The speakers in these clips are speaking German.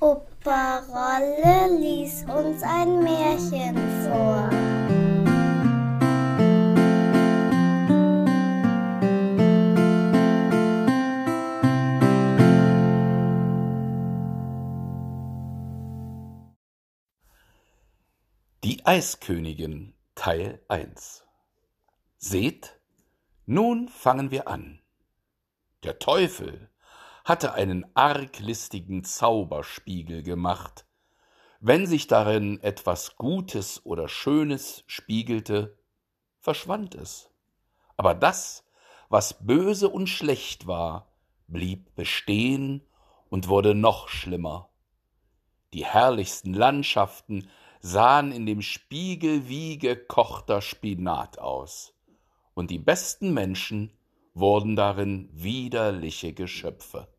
Opa Rolle lies uns ein Märchen vor. Die Eiskönigin Teil 1 Seht, nun fangen wir an. Der Teufel hatte einen arglistigen Zauberspiegel gemacht. Wenn sich darin etwas Gutes oder Schönes spiegelte, verschwand es. Aber das, was böse und schlecht war, blieb bestehen und wurde noch schlimmer. Die herrlichsten Landschaften sahen in dem Spiegel wie gekochter Spinat aus, und die besten Menschen wurden darin widerliche Geschöpfe.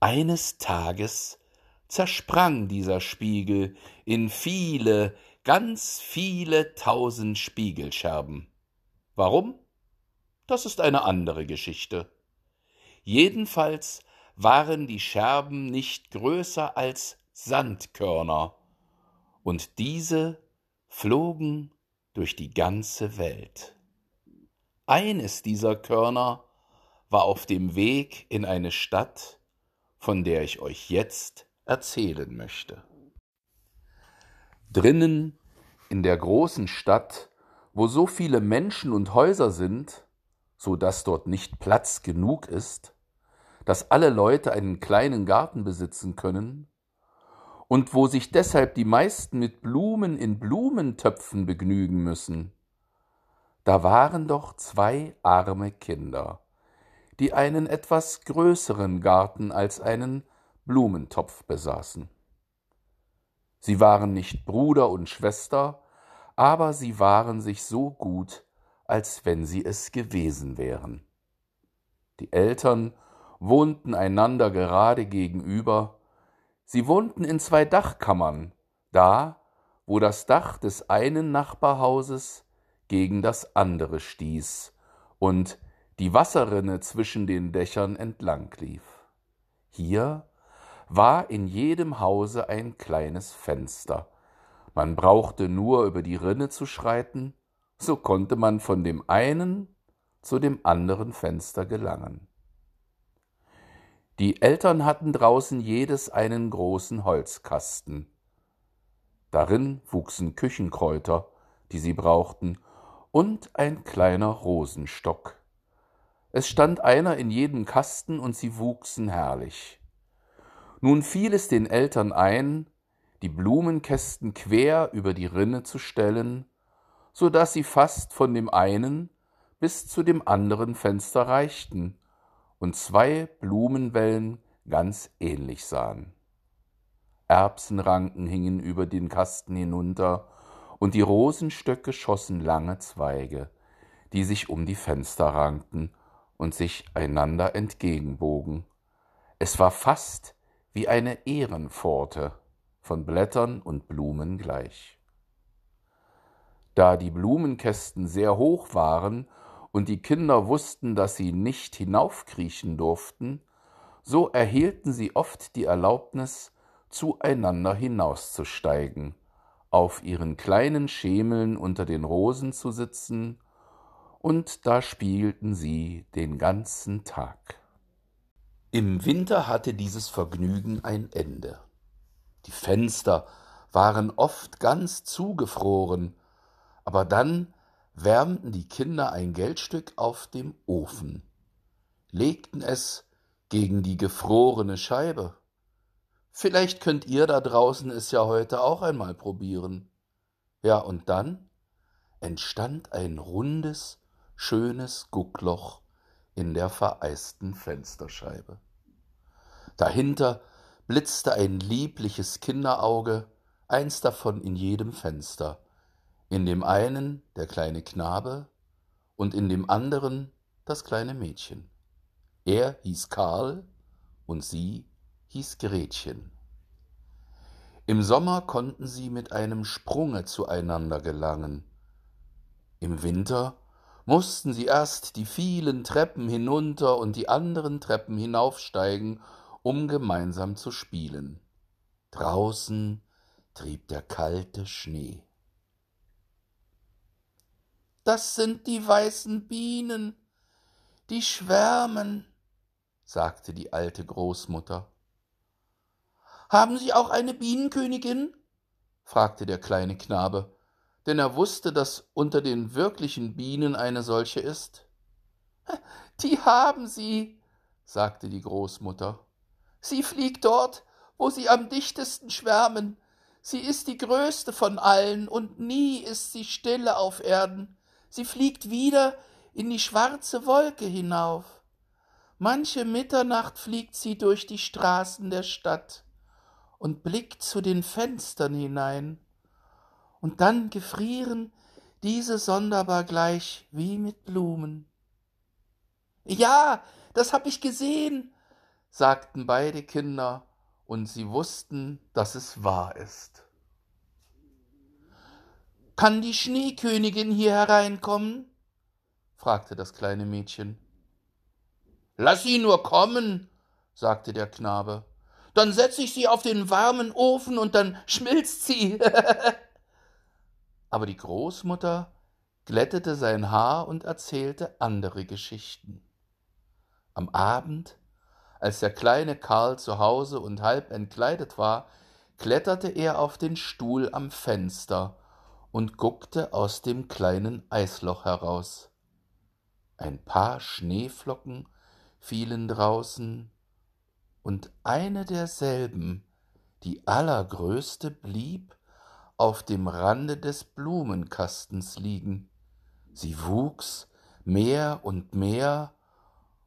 Eines Tages zersprang dieser Spiegel in viele, ganz viele tausend Spiegelscherben. Warum? Das ist eine andere Geschichte. Jedenfalls waren die Scherben nicht größer als Sandkörner, und diese flogen durch die ganze Welt. Eines dieser Körner war auf dem Weg in eine Stadt, von der ich euch jetzt erzählen möchte. Drinnen in der großen Stadt, wo so viele Menschen und Häuser sind, so dass dort nicht Platz genug ist, dass alle Leute einen kleinen Garten besitzen können, und wo sich deshalb die meisten mit Blumen in Blumentöpfen begnügen müssen, da waren doch zwei arme Kinder, die einen etwas größeren Garten als einen Blumentopf besaßen. Sie waren nicht Bruder und Schwester, aber sie waren sich so gut, als wenn sie es gewesen wären. Die Eltern wohnten einander gerade gegenüber, sie wohnten in zwei Dachkammern, da, wo das Dach des einen Nachbarhauses gegen das andere stieß und die Wasserrinne zwischen den Dächern entlang lief. Hier war in jedem Hause ein kleines Fenster. Man brauchte nur über die Rinne zu schreiten, so konnte man von dem einen zu dem anderen Fenster gelangen. Die Eltern hatten draußen jedes einen großen Holzkasten. Darin wuchsen Küchenkräuter, die sie brauchten, und ein kleiner Rosenstock. Es stand einer in jedem Kasten und sie wuchsen herrlich. Nun fiel es den Eltern ein, die Blumenkästen quer über die Rinne zu stellen, so dass sie fast von dem einen bis zu dem anderen Fenster reichten und zwei Blumenwellen ganz ähnlich sahen. Erbsenranken hingen über den Kasten hinunter, und die Rosenstöcke schossen lange Zweige, die sich um die Fenster rankten und sich einander entgegenbogen. Es war fast wie eine Ehrenpforte, von Blättern und Blumen gleich. Da die Blumenkästen sehr hoch waren und die Kinder wussten, dass sie nicht hinaufkriechen durften, so erhielten sie oft die Erlaubnis, zueinander hinauszusteigen, auf ihren kleinen Schemeln unter den Rosen zu sitzen und da spielten sie den ganzen Tag. Im Winter hatte dieses Vergnügen ein Ende. Die Fenster waren oft ganz zugefroren, aber dann wärmten die Kinder ein Geldstück auf dem Ofen, legten es gegen die gefrorene Scheibe. Vielleicht könnt ihr da draußen es ja heute auch einmal probieren. Ja, und dann entstand ein rundes, schönes Guckloch in der vereisten Fensterscheibe. Dahinter blitzte ein liebliches Kinderauge, eins davon in jedem Fenster, in dem einen der kleine Knabe und in dem anderen das kleine Mädchen. Er hieß Karl und sie hieß Gretchen. Im Sommer konnten sie mit einem Sprunge zueinander gelangen. Im Winter mussten sie erst die vielen Treppen hinunter und die anderen Treppen hinaufsteigen, um gemeinsam zu spielen. Draußen trieb der kalte Schnee. Das sind die weißen Bienen, die schwärmen, sagte die alte Großmutter. Haben Sie auch eine Bienenkönigin? fragte der kleine Knabe, denn er wusste, dass unter den wirklichen Bienen eine solche ist. Die haben Sie, sagte die Großmutter. Sie fliegt dort, wo sie am dichtesten schwärmen. Sie ist die größte von allen, und nie ist sie stille auf Erden. Sie fliegt wieder in die schwarze Wolke hinauf. Manche Mitternacht fliegt sie durch die Straßen der Stadt und blickt zu den Fenstern hinein, und dann gefrieren diese sonderbar gleich wie mit Blumen. Ja, das hab ich gesehen, sagten beide Kinder, und sie wussten, dass es wahr ist. Kann die Schneekönigin hier hereinkommen? fragte das kleine Mädchen. Lass sie nur kommen, sagte der Knabe. Dann setz ich sie auf den warmen Ofen und dann schmilzt sie. Aber die Großmutter glättete sein Haar und erzählte andere Geschichten. Am Abend, als der kleine Karl zu Hause und halb entkleidet war, kletterte er auf den Stuhl am Fenster und guckte aus dem kleinen Eisloch heraus. Ein paar Schneeflocken fielen draußen, und eine derselben, die allergrößte, blieb auf dem Rande des Blumenkastens liegen. Sie wuchs mehr und mehr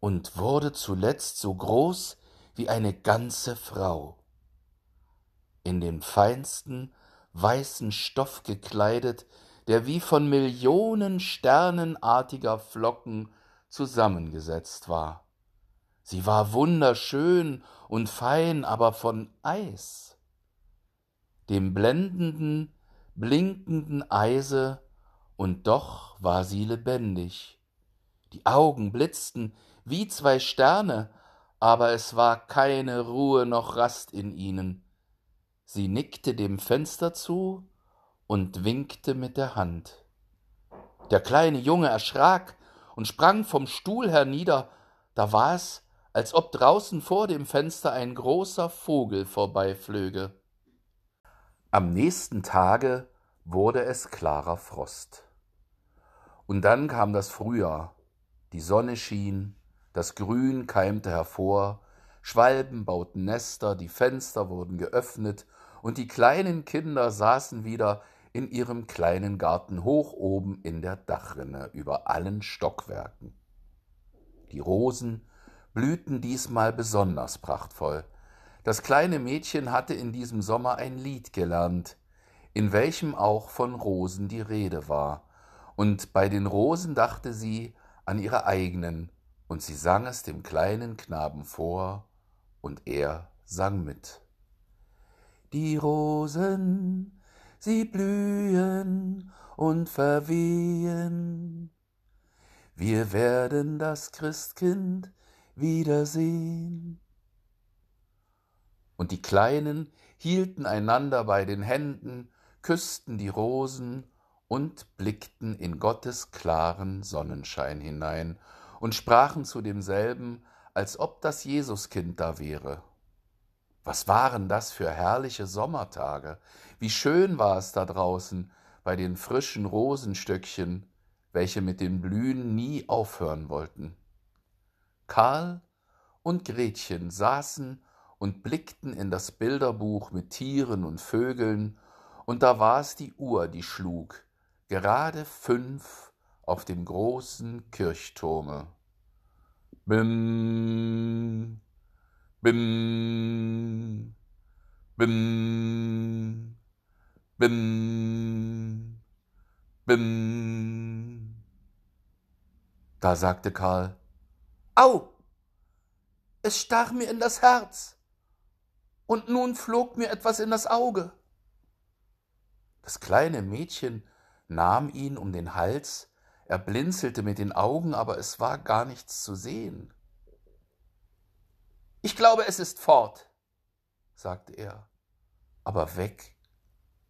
und wurde zuletzt so groß wie eine ganze Frau. In den feinsten weißen Stoff gekleidet, der wie von Millionen sternenartiger Flocken zusammengesetzt war. Sie war wunderschön und fein, aber von Eis. Dem blendenden, blinkenden Eise, und doch war sie lebendig. Die Augen blitzten wie zwei Sterne, aber es war keine Ruhe noch Rast in ihnen. Sie nickte dem Fenster zu und winkte mit der Hand. Der kleine Junge erschrak und sprang vom Stuhl hernieder, da war es, als ob draußen vor dem Fenster ein großer Vogel vorbeiflöge. Am nächsten Tage wurde es klarer Frost. Und dann kam das Frühjahr, die Sonne schien, das Grün keimte hervor, Schwalben bauten Nester, die Fenster wurden geöffnet, und die kleinen Kinder saßen wieder in ihrem kleinen Garten hoch oben in der Dachrinne über allen Stockwerken. Die Rosen blühten diesmal besonders prachtvoll. Das kleine Mädchen hatte in diesem Sommer ein Lied gelernt, in welchem auch von Rosen die Rede war, und bei den Rosen dachte sie an ihre eigenen, und sie sang es dem kleinen Knaben vor, und er sang mit. Die Rosen, sie blühen und verwehen, wir werden das Christkind wiedersehen. Und die Kleinen hielten einander bei den Händen, küssten die Rosen und blickten in Gottes klaren Sonnenschein hinein und sprachen zu demselben, als ob das Jesuskind da wäre. Was waren das für herrliche Sommertage? Wie schön war es da draußen bei den frischen Rosenstöckchen, welche mit den Blühen nie aufhören wollten. Karl und Gretchen saßen und blickten in das Bilderbuch mit Tieren und Vögeln, und da war es die Uhr, die schlug, gerade fünf auf dem großen Kirchturme. Bim, bim, bim, bim, bim. Da sagte Karl, Au! Es stach mir in das Herz, und nun flog mir etwas in das Auge. Das kleine Mädchen nahm ihn um den Hals, er blinzelte mit den Augen, aber es war gar nichts zu sehen. Ich glaube, es ist fort, sagte er, aber weg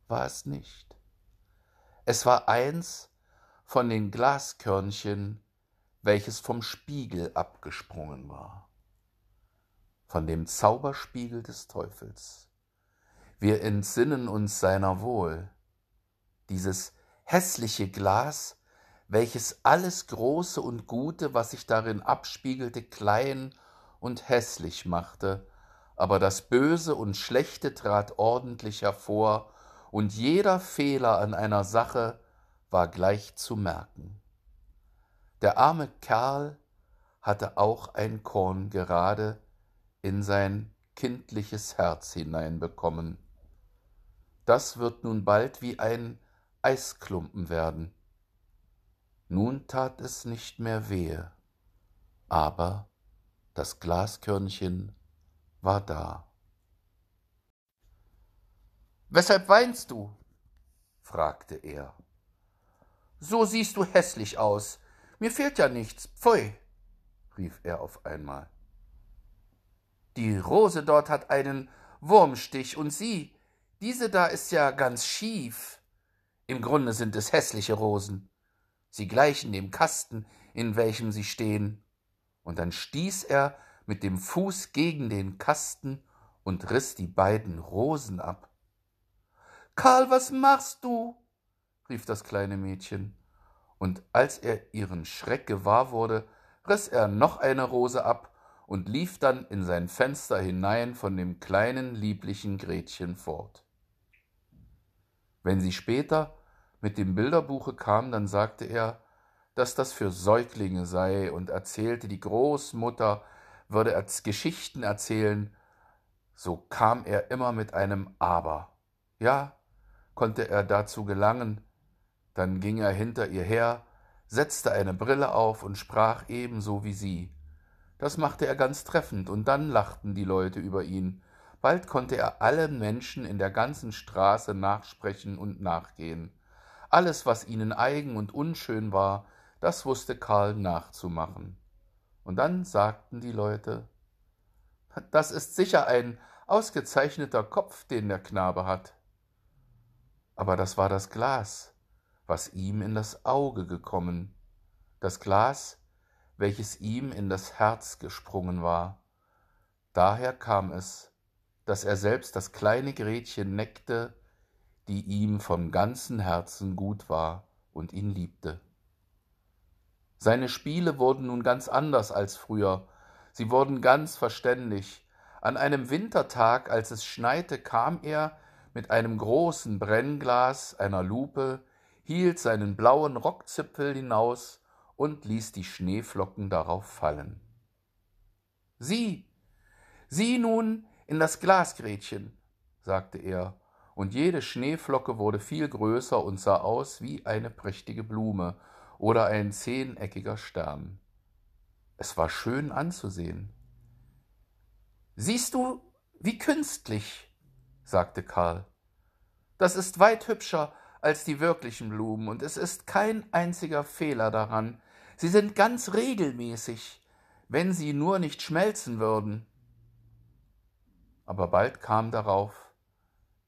war es nicht. Es war eins von den Glaskörnchen, welches vom Spiegel abgesprungen war, von dem Zauberspiegel des Teufels. Wir entsinnen uns seiner wohl, dieses hässliche Glas, welches alles Große und Gute, was sich darin abspiegelte, klein und hässlich machte, aber das Böse und Schlechte trat ordentlich hervor, und jeder Fehler an einer Sache war gleich zu merken. Der arme Kerl hatte auch ein Korn gerade in sein kindliches Herz hineinbekommen. Das wird nun bald wie ein Eisklumpen werden. Nun tat es nicht mehr wehe, aber das Glaskörnchen war da. Weshalb weinst du? fragte er. So siehst du hässlich aus. Mir fehlt ja nichts. Pfui, rief er auf einmal. Die Rose dort hat einen Wurmstich, und sieh, diese da ist ja ganz schief. Im Grunde sind es hässliche Rosen. Sie gleichen dem Kasten, in welchem sie stehen. Und dann stieß er mit dem Fuß gegen den Kasten und riß die beiden Rosen ab. Karl, was machst du? rief das kleine Mädchen, und als er ihren Schreck gewahr wurde, riß er noch eine Rose ab und lief dann in sein Fenster hinein von dem kleinen lieblichen Gretchen fort. Wenn sie später mit dem Bilderbuche kam, dann sagte er, dass das für Säuglinge sei und erzählte, die Großmutter würde als Geschichten erzählen, so kam er immer mit einem Aber. Ja, konnte er dazu gelangen, dann ging er hinter ihr her, setzte eine Brille auf und sprach ebenso wie sie. Das machte er ganz treffend, und dann lachten die Leute über ihn. Bald konnte er allen Menschen in der ganzen Straße nachsprechen und nachgehen. Alles, was ihnen eigen und unschön war, das wusste Karl nachzumachen. Und dann sagten die Leute, das ist sicher ein ausgezeichneter Kopf, den der Knabe hat aber das war das Glas, was ihm in das Auge gekommen, das Glas, welches ihm in das Herz gesprungen war. Daher kam es, dass er selbst das kleine Gretchen neckte, die ihm vom ganzen Herzen gut war und ihn liebte. Seine Spiele wurden nun ganz anders als früher, sie wurden ganz verständig. An einem Wintertag, als es schneite, kam er mit einem großen Brennglas, einer Lupe, hielt seinen blauen Rockzipfel hinaus und ließ die Schneeflocken darauf fallen. Sieh, sieh nun in das Glasgretchen, sagte er, und jede Schneeflocke wurde viel größer und sah aus wie eine prächtige Blume oder ein zehneckiger Stern. Es war schön anzusehen. Siehst du, wie künstlich, sagte Karl. Das ist weit hübscher als die wirklichen Blumen, und es ist kein einziger Fehler daran. Sie sind ganz regelmäßig, wenn sie nur nicht schmelzen würden. Aber bald kam darauf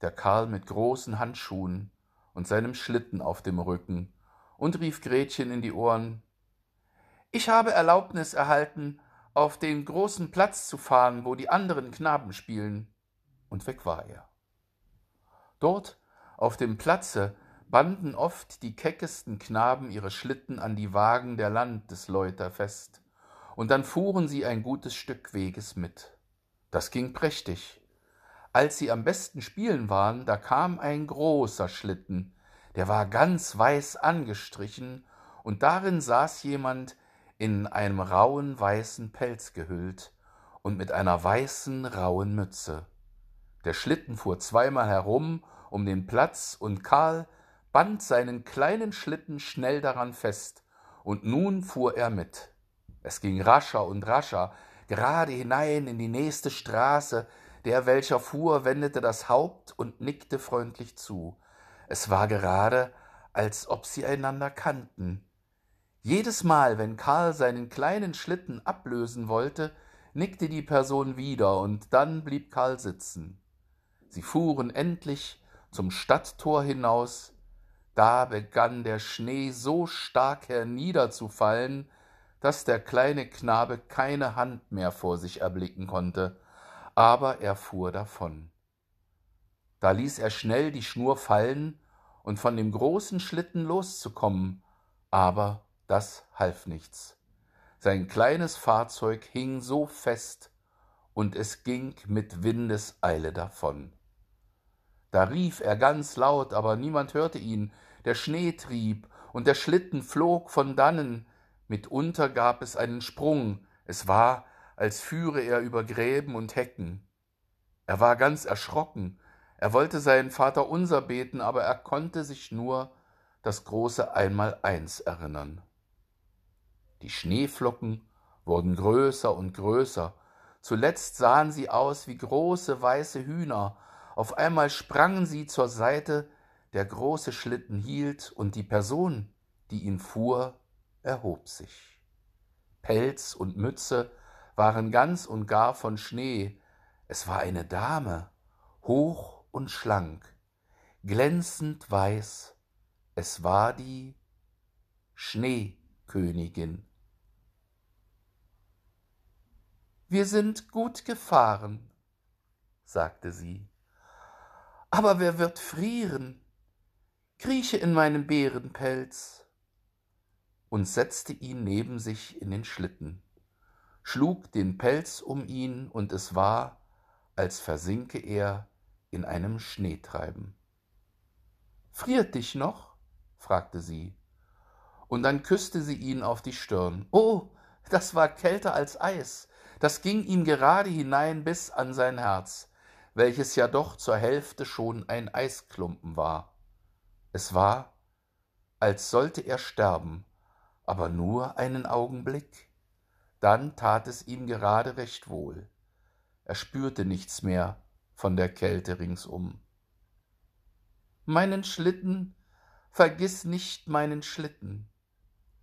der Karl mit großen Handschuhen und seinem Schlitten auf dem Rücken und rief Gretchen in die Ohren Ich habe Erlaubnis erhalten, auf den großen Platz zu fahren, wo die anderen Knaben spielen. Und weg war er. Dort auf dem Platze banden oft die keckesten Knaben ihre Schlitten an die Wagen der Landesläuter fest, und dann fuhren sie ein gutes Stück Weges mit. Das ging prächtig. Als sie am besten spielen waren, da kam ein großer Schlitten, der war ganz weiß angestrichen, und darin saß jemand in einem rauen weißen Pelz gehüllt und mit einer weißen rauen Mütze. Der Schlitten fuhr zweimal herum um den Platz, und Karl band seinen kleinen Schlitten schnell daran fest, und nun fuhr er mit. Es ging rascher und rascher, gerade hinein in die nächste Straße, der, welcher fuhr, wendete das Haupt und nickte freundlich zu. Es war gerade, als ob sie einander kannten. Jedes Mal, wenn Karl seinen kleinen Schlitten ablösen wollte, nickte die Person wieder, und dann blieb Karl sitzen. Sie fuhren endlich zum Stadttor hinaus, da begann der Schnee so stark herniederzufallen, dass der kleine Knabe keine Hand mehr vor sich erblicken konnte, aber er fuhr davon. Da ließ er schnell die Schnur fallen, und von dem großen Schlitten loszukommen, aber das half nichts. Sein kleines Fahrzeug hing so fest, und es ging mit Windeseile davon. Da rief er ganz laut, aber niemand hörte ihn, der Schnee trieb, und der Schlitten flog von dannen, mitunter gab es einen Sprung, es war, als führe er über Gräben und Hecken. Er war ganz erschrocken, er wollte seinen Vater unser beten, aber er konnte sich nur das große Einmaleins erinnern. Die Schneeflocken wurden größer und größer, zuletzt sahen sie aus wie große weiße Hühner, auf einmal sprangen sie zur Seite, der große Schlitten hielt, und die Person, die ihn fuhr, erhob sich. Pelz und Mütze waren ganz und gar von Schnee, es war eine Dame, hoch und schlank, glänzend weiß, es war die Schneekönigin. Wir sind gut gefahren, sagte sie. Aber wer wird frieren? Krieche in meinem Bärenpelz und setzte ihn neben sich in den Schlitten, schlug den Pelz um ihn, und es war, als versinke er in einem Schneetreiben. Friert dich noch? fragte sie, und dann küsste sie ihn auf die Stirn. Oh, das war kälter als Eis, das ging ihm gerade hinein bis an sein Herz, welches ja doch zur Hälfte schon ein Eisklumpen war. Es war, als sollte er sterben, aber nur einen Augenblick. Dann tat es ihm gerade recht wohl. Er spürte nichts mehr, von der Kälte ringsum. Meinen Schlitten, vergiss nicht meinen Schlitten,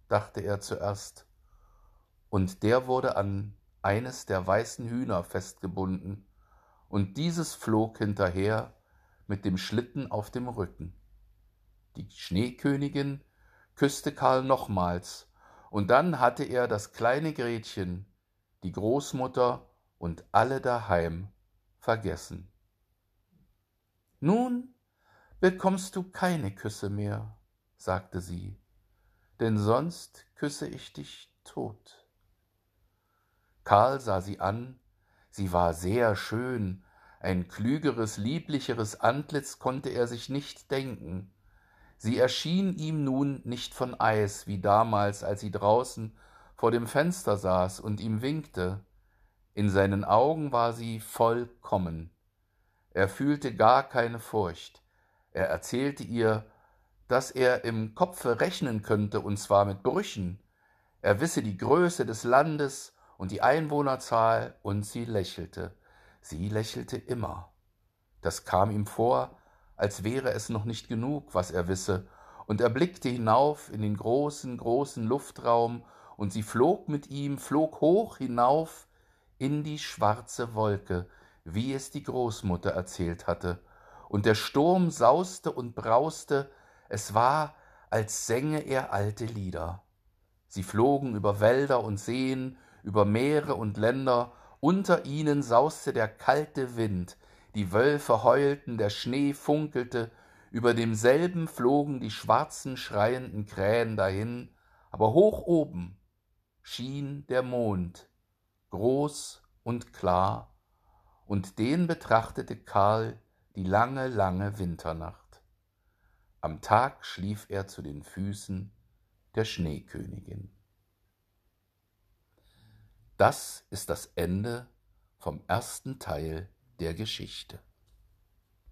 dachte er zuerst, und der wurde an eines der weißen Hühner festgebunden, und dieses flog hinterher mit dem Schlitten auf dem Rücken. Die Schneekönigin küsste Karl nochmals, und dann hatte er das kleine Gretchen, die Großmutter und alle daheim vergessen. Nun bekommst du keine Küsse mehr, sagte sie, denn sonst küsse ich dich tot. Karl sah sie an, sie war sehr schön, ein klügeres, lieblicheres Antlitz konnte er sich nicht denken. Sie erschien ihm nun nicht von Eis, wie damals, als sie draußen vor dem Fenster saß und ihm winkte, in seinen Augen war sie vollkommen. Er fühlte gar keine Furcht. Er erzählte ihr, dass er im Kopfe rechnen könnte, und zwar mit Brüchen. Er wisse die Größe des Landes und die Einwohnerzahl, und sie lächelte. Sie lächelte immer. Das kam ihm vor, als wäre es noch nicht genug, was er wisse, und er blickte hinauf in den großen, großen Luftraum, und sie flog mit ihm, flog hoch hinauf in die schwarze Wolke, wie es die Großmutter erzählt hatte, und der Sturm sauste und brauste, es war, als sänge er alte Lieder. Sie flogen über Wälder und Seen, über Meere und Länder, unter ihnen sauste der kalte Wind, die Wölfe heulten, der Schnee funkelte, über demselben flogen die schwarzen schreienden Krähen dahin, aber hoch oben schien der Mond, groß und klar, und den betrachtete Karl die lange, lange Winternacht. Am Tag schlief er zu den Füßen der Schneekönigin. Das ist das Ende vom ersten Teil der Geschichte.